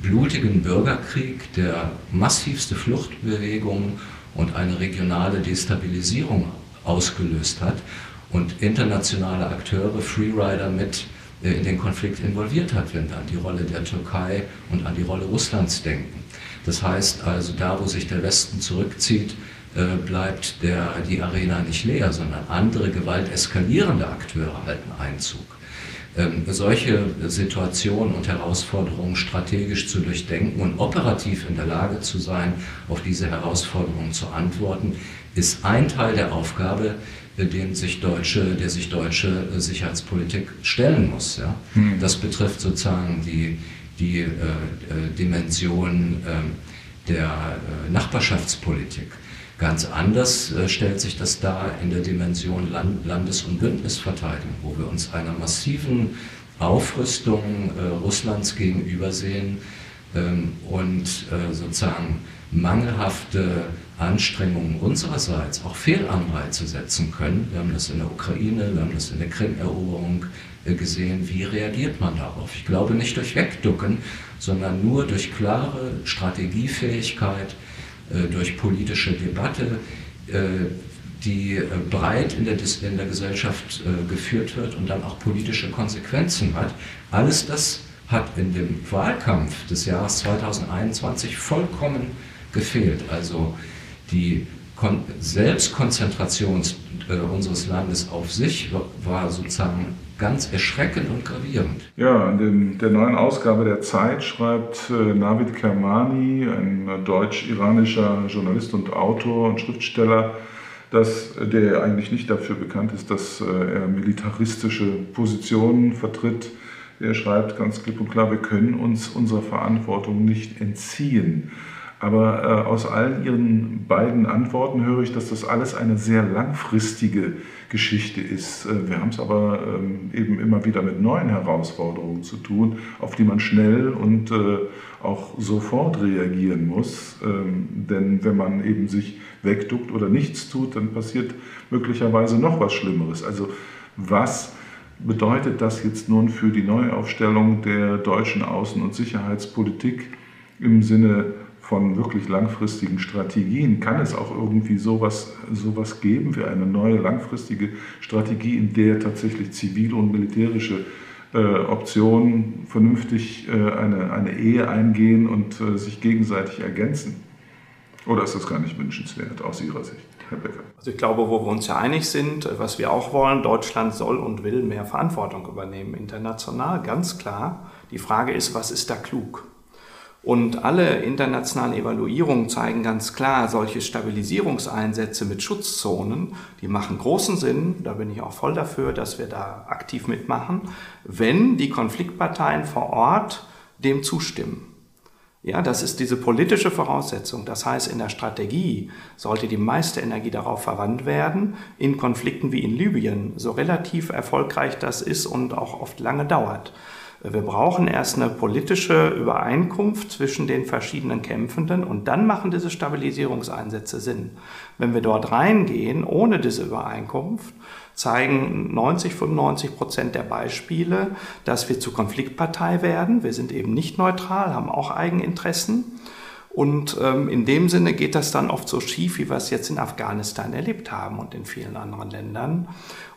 blutigen Bürgerkrieg, der massivste Fluchtbewegungen und eine regionale Destabilisierung ausgelöst hat und internationale Akteure, Freerider mit äh, in den Konflikt involviert hat, wenn wir an die Rolle der Türkei und an die Rolle Russlands denken. Das heißt also, da wo sich der Westen zurückzieht, äh, bleibt der, die Arena nicht leer, sondern andere gewalteskalierende Akteure halten Einzug. Ähm, solche Situationen und Herausforderungen strategisch zu durchdenken und operativ in der Lage zu sein, auf diese Herausforderungen zu antworten, ist ein Teil der Aufgabe, dem sich deutsche, der sich deutsche Sicherheitspolitik stellen muss. Ja? Hm. Das betrifft sozusagen die, die äh, äh Dimension äh, der äh, Nachbarschaftspolitik. Ganz anders äh, stellt sich das dar in der Dimension Land Landes- und Bündnisverteidigung, wo wir uns einer massiven Aufrüstung äh, Russlands gegenübersehen ähm, und sozusagen mangelhafte Anstrengungen unsererseits auch Fehlanreize setzen können. Wir haben das in der Ukraine, wir haben das in der Krim-Eroberung äh, gesehen. Wie reagiert man darauf? Ich glaube nicht durch Wegducken, sondern nur durch klare Strategiefähigkeit, äh, durch politische Debatte, äh, die breit in der, in der Gesellschaft geführt wird und dann auch politische Konsequenzen hat. Alles das hat in dem Wahlkampf des Jahres 2021 vollkommen gefehlt. Also die Kon Selbstkonzentration äh, unseres Landes auf sich war sozusagen ganz erschreckend und gravierend. Ja, in der neuen Ausgabe der Zeit schreibt äh, Navid Kermani, ein deutsch-iranischer Journalist und Autor und Schriftsteller, dass der eigentlich nicht dafür bekannt ist, dass äh, er militaristische Positionen vertritt. Er schreibt ganz klipp und klar, wir können uns unserer Verantwortung nicht entziehen. Aber äh, aus allen Ihren beiden Antworten höre ich, dass das alles eine sehr langfristige Geschichte ist. Äh, wir haben es aber ähm, eben immer wieder mit neuen Herausforderungen zu tun, auf die man schnell und äh, auch sofort reagieren muss. Ähm, denn wenn man eben sich wegduckt oder nichts tut, dann passiert möglicherweise noch was Schlimmeres. Also was bedeutet das jetzt nun für die Neuaufstellung der deutschen Außen- und Sicherheitspolitik im Sinne von wirklich langfristigen Strategien. Kann es auch irgendwie sowas, sowas geben wie eine neue langfristige Strategie, in der tatsächlich zivile und militärische äh, Optionen vernünftig äh, eine, eine Ehe eingehen und äh, sich gegenseitig ergänzen? Oder ist das gar nicht wünschenswert aus Ihrer Sicht, Herr Becker? Also ich glaube, wo wir uns ja einig sind, was wir auch wollen, Deutschland soll und will mehr Verantwortung übernehmen international, ganz klar. Die Frage ist, was ist da klug? Und alle internationalen Evaluierungen zeigen ganz klar, solche Stabilisierungseinsätze mit Schutzzonen, die machen großen Sinn. Da bin ich auch voll dafür, dass wir da aktiv mitmachen, wenn die Konfliktparteien vor Ort dem zustimmen. Ja, das ist diese politische Voraussetzung. Das heißt, in der Strategie sollte die meiste Energie darauf verwandt werden, in Konflikten wie in Libyen, so relativ erfolgreich das ist und auch oft lange dauert. Wir brauchen erst eine politische Übereinkunft zwischen den verschiedenen Kämpfenden und dann machen diese Stabilisierungseinsätze Sinn. Wenn wir dort reingehen ohne diese Übereinkunft, zeigen 90, 95 Prozent der Beispiele, dass wir zur Konfliktpartei werden. Wir sind eben nicht neutral, haben auch Eigeninteressen. Und ähm, in dem Sinne geht das dann oft so schief, wie wir es jetzt in Afghanistan erlebt haben und in vielen anderen Ländern.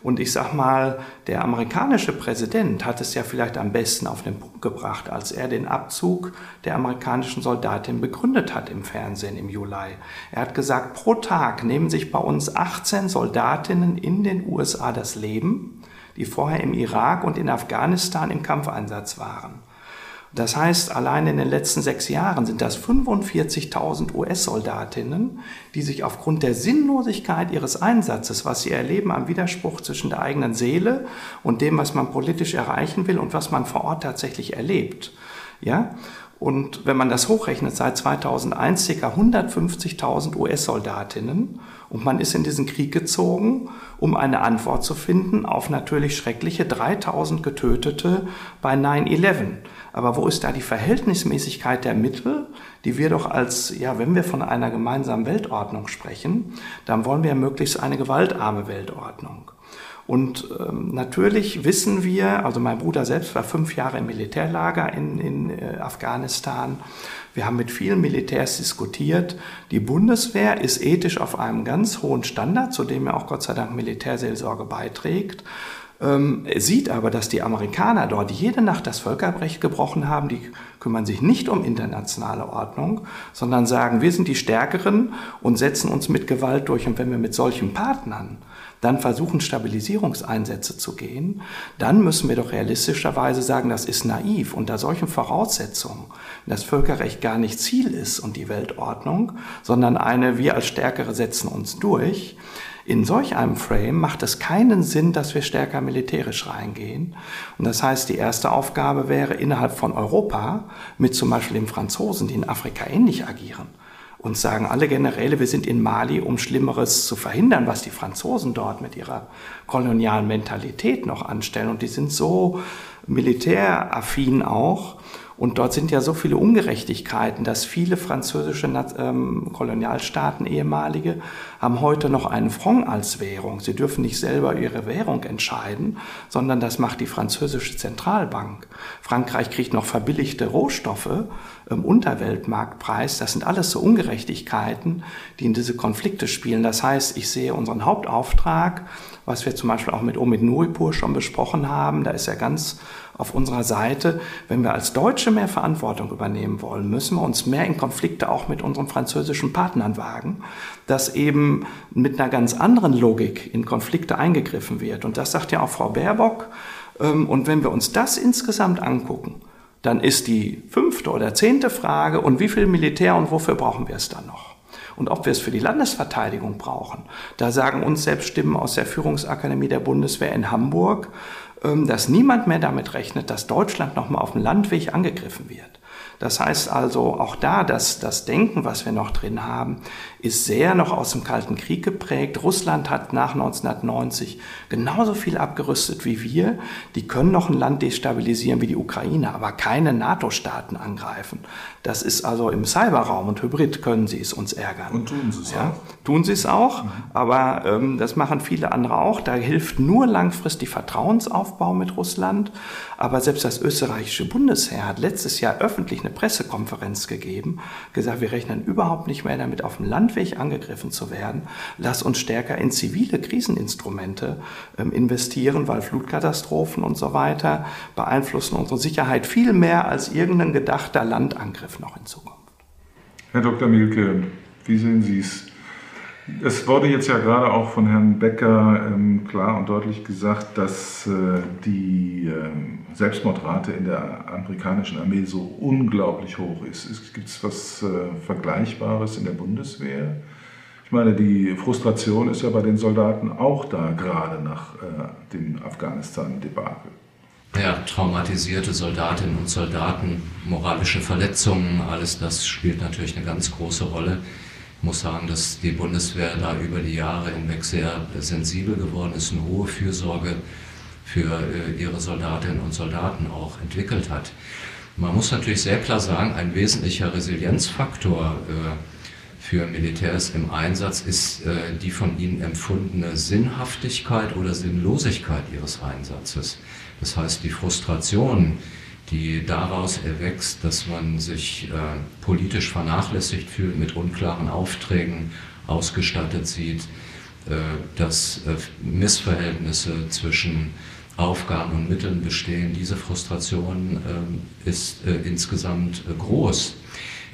Und ich sag mal, der amerikanische Präsident hat es ja vielleicht am besten auf den Punkt gebracht, als er den Abzug der amerikanischen Soldatin begründet hat im Fernsehen im Juli. Er hat gesagt, pro Tag nehmen sich bei uns 18 Soldatinnen in den USA das Leben, die vorher im Irak und in Afghanistan im Kampfeinsatz waren. Das heißt, allein in den letzten sechs Jahren sind das 45.000 US-Soldatinnen, die sich aufgrund der Sinnlosigkeit ihres Einsatzes, was sie erleben am Widerspruch zwischen der eigenen Seele und dem, was man politisch erreichen will und was man vor Ort tatsächlich erlebt. Ja? Und wenn man das hochrechnet, seit 2001 ca. 150.000 US-Soldatinnen und man ist in diesen Krieg gezogen, um eine Antwort zu finden auf natürlich schreckliche 3.000 Getötete bei 9-11. Aber wo ist da die Verhältnismäßigkeit der Mittel, die wir doch als, ja, wenn wir von einer gemeinsamen Weltordnung sprechen, dann wollen wir möglichst eine gewaltarme Weltordnung. Und ähm, natürlich wissen wir, also mein Bruder selbst war fünf Jahre im Militärlager in, in äh, Afghanistan. Wir haben mit vielen Militärs diskutiert. Die Bundeswehr ist ethisch auf einem ganz hohen Standard, zu dem ja auch Gott sei Dank Militärseelsorge beiträgt ähm, sieht aber, dass die Amerikaner dort jede Nacht das Völkerrecht gebrochen haben. Die kümmern sich nicht um internationale Ordnung, sondern sagen, wir sind die Stärkeren und setzen uns mit Gewalt durch. Und wenn wir mit solchen Partnern dann versuchen, Stabilisierungseinsätze zu gehen, dann müssen wir doch realistischerweise sagen, das ist naiv. Unter solchen Voraussetzungen, das Völkerrecht gar nicht Ziel ist und die Weltordnung, sondern eine, wir als Stärkere setzen uns durch, in solch einem Frame macht es keinen Sinn, dass wir stärker militärisch reingehen. Und das heißt, die erste Aufgabe wäre innerhalb von Europa mit zum Beispiel den Franzosen, die in Afrika ähnlich agieren. Und sagen alle Generäle, wir sind in Mali, um Schlimmeres zu verhindern, was die Franzosen dort mit ihrer kolonialen Mentalität noch anstellen. Und die sind so militäraffin auch. Und dort sind ja so viele Ungerechtigkeiten, dass viele französische ähm, Kolonialstaaten, ehemalige, haben heute noch einen Franc als Währung. Sie dürfen nicht selber ihre Währung entscheiden, sondern das macht die französische Zentralbank. Frankreich kriegt noch verbilligte Rohstoffe im Unterweltmarktpreis. Das sind alles so Ungerechtigkeiten, die in diese Konflikte spielen. Das heißt, ich sehe unseren Hauptauftrag, was wir zum Beispiel auch mit Omid Nuripur schon besprochen haben, da ist er ganz auf unserer Seite. Wenn wir als Deutsche mehr Verantwortung übernehmen wollen, müssen wir uns mehr in Konflikte auch mit unseren französischen Partnern wagen, dass eben mit einer ganz anderen Logik in Konflikte eingegriffen wird. Und das sagt ja auch Frau Baerbock. Ähm, und wenn wir uns das insgesamt angucken, dann ist die fünfte oder zehnte Frage, und wie viel Militär und wofür brauchen wir es dann noch? Und ob wir es für die Landesverteidigung brauchen, da sagen uns selbst Stimmen aus der Führungsakademie der Bundeswehr in Hamburg, ähm, dass niemand mehr damit rechnet, dass Deutschland nochmal auf dem Landweg angegriffen wird. Das heißt also auch da, dass das Denken, was wir noch drin haben, ist sehr noch aus dem Kalten Krieg geprägt. Russland hat nach 1990 genauso viel abgerüstet wie wir. Die können noch ein Land destabilisieren wie die Ukraine, aber keine NATO-Staaten angreifen. Das ist also im Cyberraum und Hybrid können sie es uns ärgern. Und tun sie es ja, auch. Tun sie es auch, mhm. aber ähm, das machen viele andere auch. Da hilft nur langfristig Vertrauensaufbau mit Russland. Aber selbst das österreichische Bundesheer hat letztes Jahr öffentlich eine Pressekonferenz gegeben, gesagt, wir rechnen überhaupt nicht mehr damit, auf dem Landweg angegriffen zu werden. Lass uns stärker in zivile Kriseninstrumente ähm, investieren, weil Flutkatastrophen und so weiter beeinflussen unsere Sicherheit viel mehr als irgendein gedachter Landangriff noch in Zukunft. Herr Dr. Mielke, Wie sehen Sie es? Es wurde jetzt ja gerade auch von Herrn Becker ähm, klar und deutlich gesagt, dass äh, die äh, Selbstmordrate in der amerikanischen Armee so unglaublich hoch ist. Gibt es was äh, Vergleichbares in der Bundeswehr? Ich meine, die Frustration ist ja bei den Soldaten auch da, gerade nach äh, dem Afghanistan-Debakel. Ja, traumatisierte Soldatinnen und Soldaten, moralische Verletzungen, alles das spielt natürlich eine ganz große Rolle. Muss sagen, dass die Bundeswehr da über die Jahre hinweg sehr sensibel geworden ist, eine hohe Fürsorge für äh, ihre Soldatinnen und Soldaten auch entwickelt hat. Man muss natürlich sehr klar sagen, ein wesentlicher Resilienzfaktor äh, für Militärs im Einsatz ist äh, die von ihnen empfundene Sinnhaftigkeit oder Sinnlosigkeit ihres Einsatzes. Das heißt, die Frustration, die daraus erwächst, dass man sich äh, politisch vernachlässigt fühlt, mit unklaren Aufträgen ausgestattet sieht, äh, dass äh, Missverhältnisse zwischen Aufgaben und Mitteln bestehen. Diese Frustration äh, ist äh, insgesamt äh, groß.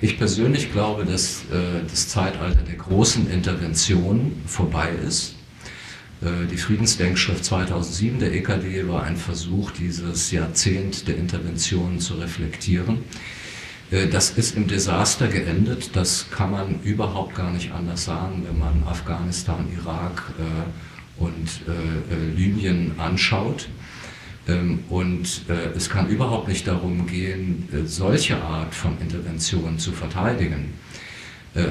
Ich persönlich glaube, dass das Zeitalter der großen Intervention vorbei ist äh, die Friedensdenkschrift 2007 der EKD war ein Versuch, dieses Jahrzehnt der Interventionen zu reflektieren. Äh, das ist im Desaster geendet. Das kann man überhaupt gar nicht anders sagen, wenn man Afghanistan, Irak äh, und Libyen anschaut. Ähm, und es kann überhaupt nicht darum gehen, solche Art von Interventionen zu verteidigen.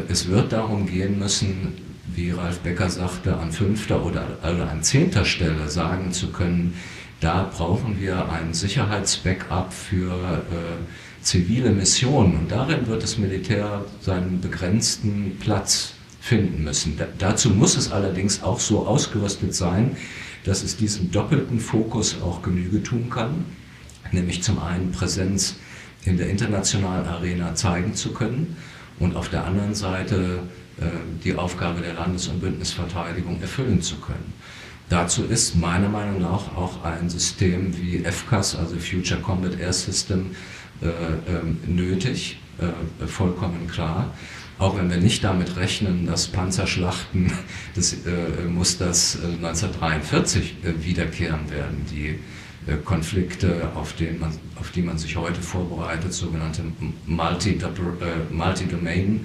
Es wird darum gehen müssen, wie Ralf Becker sagte, an fünfter oder, oder an zehnter Stelle sagen zu können, da brauchen wir ein Sicherheitsbackup für äh, zivile Missionen. Und darin wird das Militär seinen begrenzten Platz finden müssen. Da, dazu muss es allerdings auch so ausgerüstet sein, dass es diesem doppelten Fokus auch Genüge tun kann, nämlich zum einen Präsenz in der internationalen Arena zeigen zu können und auf der anderen Seite die Aufgabe der Landes- und Bündnisverteidigung erfüllen zu können. Dazu ist meiner Meinung nach auch ein System wie FCAS, also Future Combat Air System, äh, ähm, nötig, äh, vollkommen klar. Auch wenn wir nicht damit rechnen, dass Panzerschlachten des äh, Musters 1943 äh, wiederkehren werden, die äh, Konflikte, auf, man, auf, die man sich heute vorbereitet, sogenannte Multi-Domain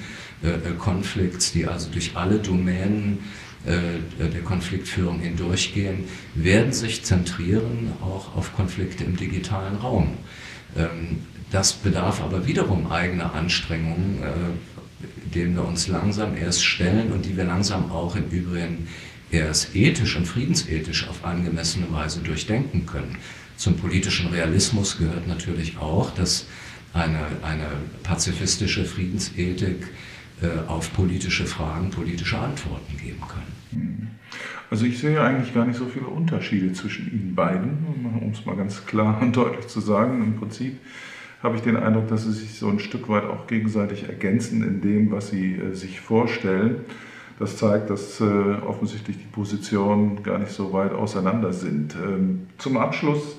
Conflicts, die also durch alle Domänen der Konfliktführung hindurchgehen, werden sich zentrieren auch auf Konflikte im digitalen Raum. Ähm, das bedarf aber wiederum eigener Anstrengungen, denen wir uns langsam erst stellen und die wir langsam auch im Übrigen erst ethisch und friedensethisch auf angemessene Weise durchdenken können. Zum politischen Realismus gehört natürlich auch, dass eine, eine pazifistische Friedensethik äh, auf politische Fragen politische Antworten geben kann. Also ich sehe eigentlich gar nicht so viele Unterschiede zwischen Ihnen beiden, um es mal ganz klar und deutlich zu sagen. Im Prinzip habe ich den Eindruck, dass sie sich so ein Stück weit auch gegenseitig ergänzen in dem, was sie äh, sich vorstellen. Das zeigt, dass äh, offensichtlich die Positionen gar nicht so weit auseinander sind. Ähm, zum Abschluss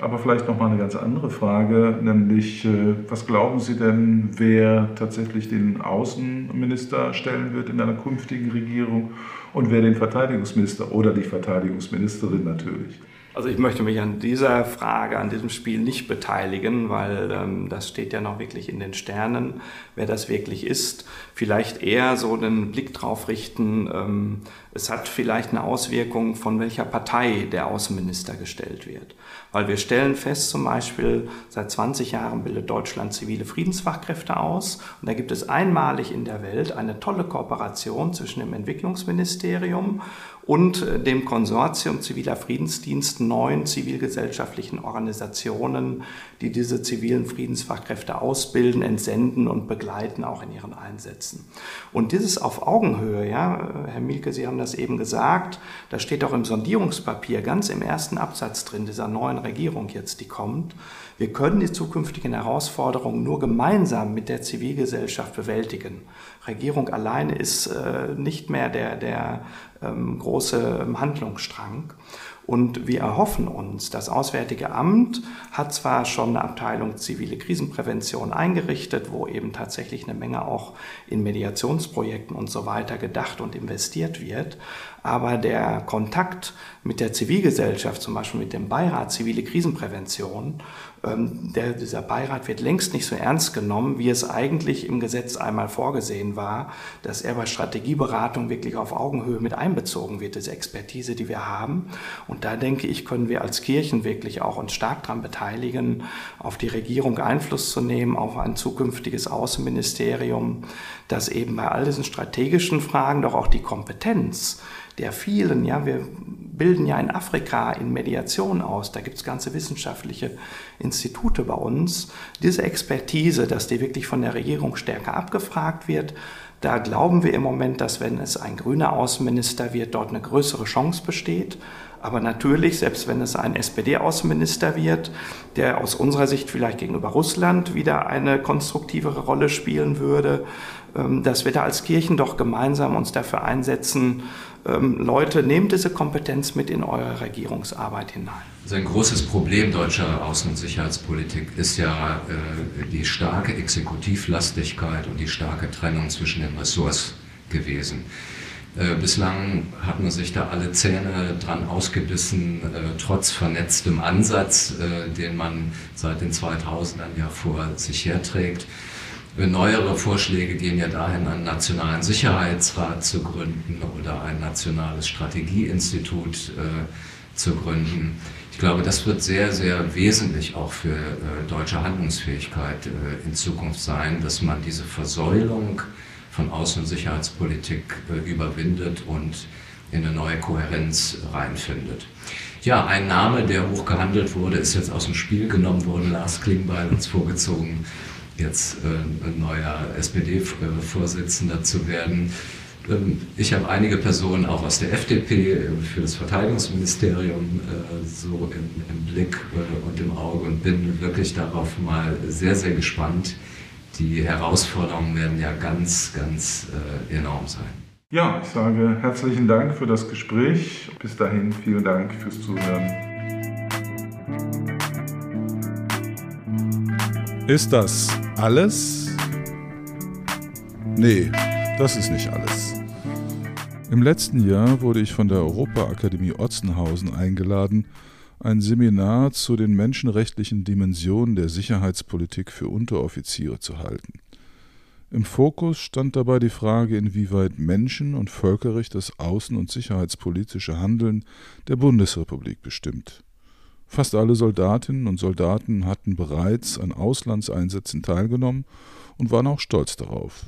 aber vielleicht noch mal eine ganz andere Frage, nämlich äh, was glauben Sie denn, wer tatsächlich den Außenminister stellen wird in einer künftigen Regierung und wer den Verteidigungsminister oder die Verteidigungsministerin natürlich? Also ich möchte mich an dieser Frage, an diesem Spiel nicht beteiligen, weil ähm, das steht ja noch wirklich in den Sternen, wer das wirklich ist. Vielleicht eher so einen Blick drauf richten, ähm, es hat vielleicht eine Auswirkung, von welcher Partei der Außenminister gestellt wird. Weil wir stellen fest, zum Beispiel, seit 20 Jahren bildet Deutschland zivile Friedensfachkräfte aus. Und da gibt es einmalig in der Welt eine tolle Kooperation zwischen dem Entwicklungsministerium und äh, dem Konsortium ziviler Friedensdienst neun zivilgesellschaftlichen Organisationen, die diese zivilen Friedensfachkräfte ausbilden, entsenden und begleiten, auch in ihren Einsätzen. Und dieses auf Augenhöhe, ja, Herr Mielke, Sie haben das eben gesagt, da steht auch im Sondierungspapier ganz im ersten Absatz drin, dieser neuen Regierung jetzt, die kommt, wir können die zukünftigen Herausforderungen nur gemeinsam mit der Zivilgesellschaft bewältigen. Regierung alleine ist äh, nicht mehr der, der ähm, große Handlungsstrang. Und wir erhoffen uns, das Auswärtige Amt hat zwar schon eine Abteilung zivile Krisenprävention eingerichtet, wo eben tatsächlich eine Menge auch in Mediationsprojekten und so weiter gedacht und investiert wird, aber der Kontakt mit der Zivilgesellschaft, zum Beispiel mit dem Beirat Zivile Krisenprävention, der, dieser Beirat wird längst nicht so ernst genommen, wie es eigentlich im Gesetz einmal vorgesehen war, dass er bei Strategieberatung wirklich auf Augenhöhe mit einbezogen wird, diese Expertise, die wir haben. Und da denke ich, können wir als Kirchen wirklich auch uns stark daran beteiligen, auf die Regierung Einfluss zu nehmen, auf ein zukünftiges Außenministerium, das eben bei all diesen strategischen Fragen doch auch die Kompetenz der vielen, ja, wir bilden ja in Afrika in Mediation aus, da gibt es ganze wissenschaftliche Institute bei uns. Diese Expertise, dass die wirklich von der Regierung stärker abgefragt wird, da glauben wir im Moment, dass wenn es ein grüner Außenminister wird, dort eine größere Chance besteht. Aber natürlich, selbst wenn es ein SPD-Außenminister wird, der aus unserer Sicht vielleicht gegenüber Russland wieder eine konstruktivere Rolle spielen würde, ähm, dass wir da als Kirchen doch gemeinsam uns dafür einsetzen, Leute, nehmt diese Kompetenz mit in eure Regierungsarbeit hinein. Also ein großes Problem deutscher Außen- und Sicherheitspolitik ist ja äh, die starke Exekutivlastigkeit und die starke Trennung zwischen den Ressorts gewesen. Äh, bislang hat man sich da alle Zähne dran ausgebissen, äh, trotz vernetztem Ansatz, äh, den man seit den 2000ern ja vor sich herträgt. Neuere Vorschläge gehen ja dahin, einen nationalen Sicherheitsrat zu gründen oder ein nationales Strategieinstitut äh, zu gründen. Ich glaube, das wird sehr, sehr wesentlich auch für äh, deutsche Handlungsfähigkeit äh, in Zukunft sein, dass man diese Versäulung von Außen- und Sicherheitspolitik äh, überwindet und in eine neue Kohärenz reinfindet. Ja, ein Name, der hoch gehandelt wurde, ist jetzt aus dem Spiel genommen worden. Lars Klingbeil uns vorgezogen jetzt äh, ein neuer SPD-Vorsitzender zu werden. Ähm, ich habe einige Personen auch aus der FDP äh, für das Verteidigungsministerium äh, so im, im Blick und im Auge und bin wirklich darauf mal sehr, sehr gespannt. Die Herausforderungen werden ja ganz, ganz enorm sein. Ja, ich sage herzlichen Dank für das Gespräch. Bis dahin vielen Dank fürs Zuhören. Ist das alles? Nee, das ist nicht alles. Im letzten Jahr wurde ich von der Europaakademie Otzenhausen eingeladen, ein Seminar zu den menschenrechtlichen Dimensionen der Sicherheitspolitik für Unteroffiziere zu halten. Im Fokus stand dabei die Frage, inwieweit Menschen- und Völkerrecht das außen- und sicherheitspolitische Handeln der Bundesrepublik bestimmt. Fast alle Soldatinnen und Soldaten hatten bereits an Auslandseinsätzen teilgenommen und waren auch stolz darauf.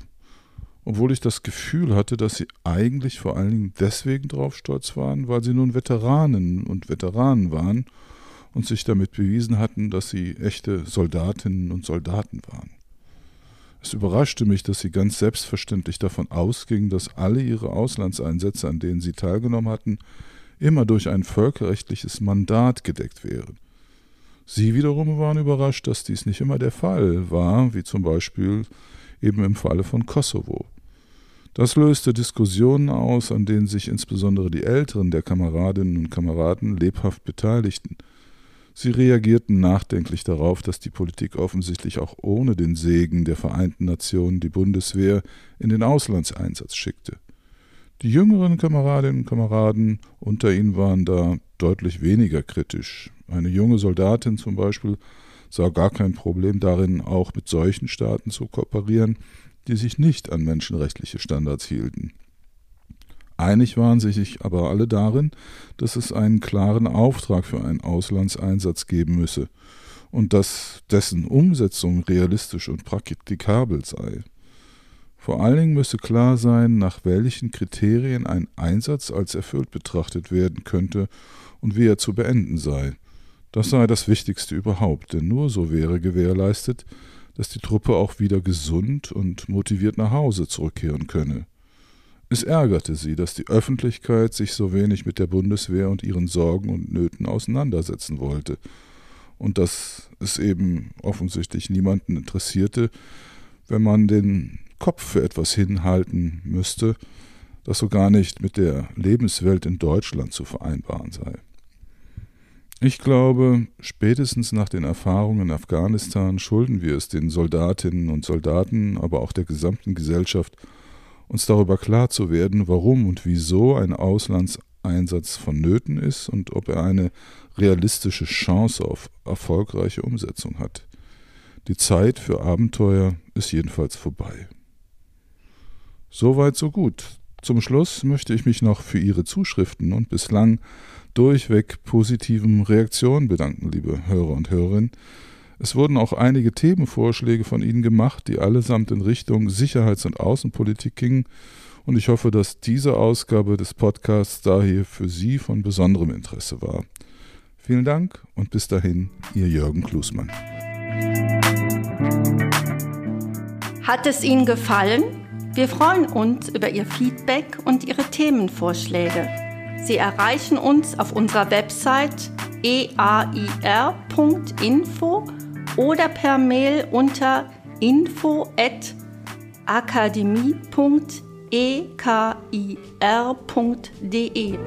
Obwohl ich das Gefühl hatte, dass sie eigentlich vor allen Dingen deswegen darauf stolz waren, weil sie nun Veteranen und Veteranen waren und sich damit bewiesen hatten, dass sie echte Soldatinnen und Soldaten waren. Es überraschte mich, dass sie ganz selbstverständlich davon ausgingen, dass alle ihre Auslandseinsätze, an denen sie teilgenommen hatten, immer durch ein völkerrechtliches Mandat gedeckt wären. Sie wiederum waren überrascht, dass dies nicht immer der Fall war, wie zum Beispiel eben im Falle von Kosovo. Das löste Diskussionen aus, an denen sich insbesondere die Älteren der Kameradinnen und Kameraden lebhaft beteiligten. Sie reagierten nachdenklich darauf, dass die Politik offensichtlich auch ohne den Segen der Vereinten Nationen die Bundeswehr in den Auslandseinsatz schickte. Die jüngeren Kameradinnen und Kameraden unter ihnen waren da deutlich weniger kritisch. Eine junge Soldatin zum Beispiel sah gar kein Problem darin, auch mit solchen Staaten zu kooperieren, die sich nicht an menschenrechtliche Standards hielten. Einig waren sich aber alle darin, dass es einen klaren Auftrag für einen Auslandseinsatz geben müsse und dass dessen Umsetzung realistisch und praktikabel sei. Vor allen Dingen müsse klar sein, nach welchen Kriterien ein Einsatz als erfüllt betrachtet werden könnte und wie er zu beenden sei. Das sei das Wichtigste überhaupt, denn nur so wäre gewährleistet, dass die Truppe auch wieder gesund und motiviert nach Hause zurückkehren könne. Es ärgerte sie, dass die Öffentlichkeit sich so wenig mit der Bundeswehr und ihren Sorgen und Nöten auseinandersetzen wollte, und dass es eben offensichtlich niemanden interessierte, wenn man den Kopf für etwas hinhalten müsste, das so gar nicht mit der Lebenswelt in Deutschland zu vereinbaren sei. Ich glaube, spätestens nach den Erfahrungen in Afghanistan schulden wir es den Soldatinnen und Soldaten, aber auch der gesamten Gesellschaft, uns darüber klar zu werden, warum und wieso ein Auslandseinsatz vonnöten ist und ob er eine realistische Chance auf erfolgreiche Umsetzung hat. Die Zeit für Abenteuer ist jedenfalls vorbei. Soweit, so gut. Zum Schluss möchte ich mich noch für Ihre Zuschriften und bislang durchweg positiven Reaktionen bedanken, liebe Hörer und Hörerinnen. Es wurden auch einige Themenvorschläge von Ihnen gemacht, die allesamt in Richtung Sicherheits- und Außenpolitik gingen, und ich hoffe, dass diese Ausgabe des Podcasts daher für Sie von besonderem Interesse war. Vielen Dank und bis dahin, Ihr Jürgen Klusmann. Hat es Ihnen gefallen? Wir freuen uns über Ihr Feedback und Ihre Themenvorschläge. Sie erreichen uns auf unserer Website eair.info oder per Mail unter info@akademie.ekir.de.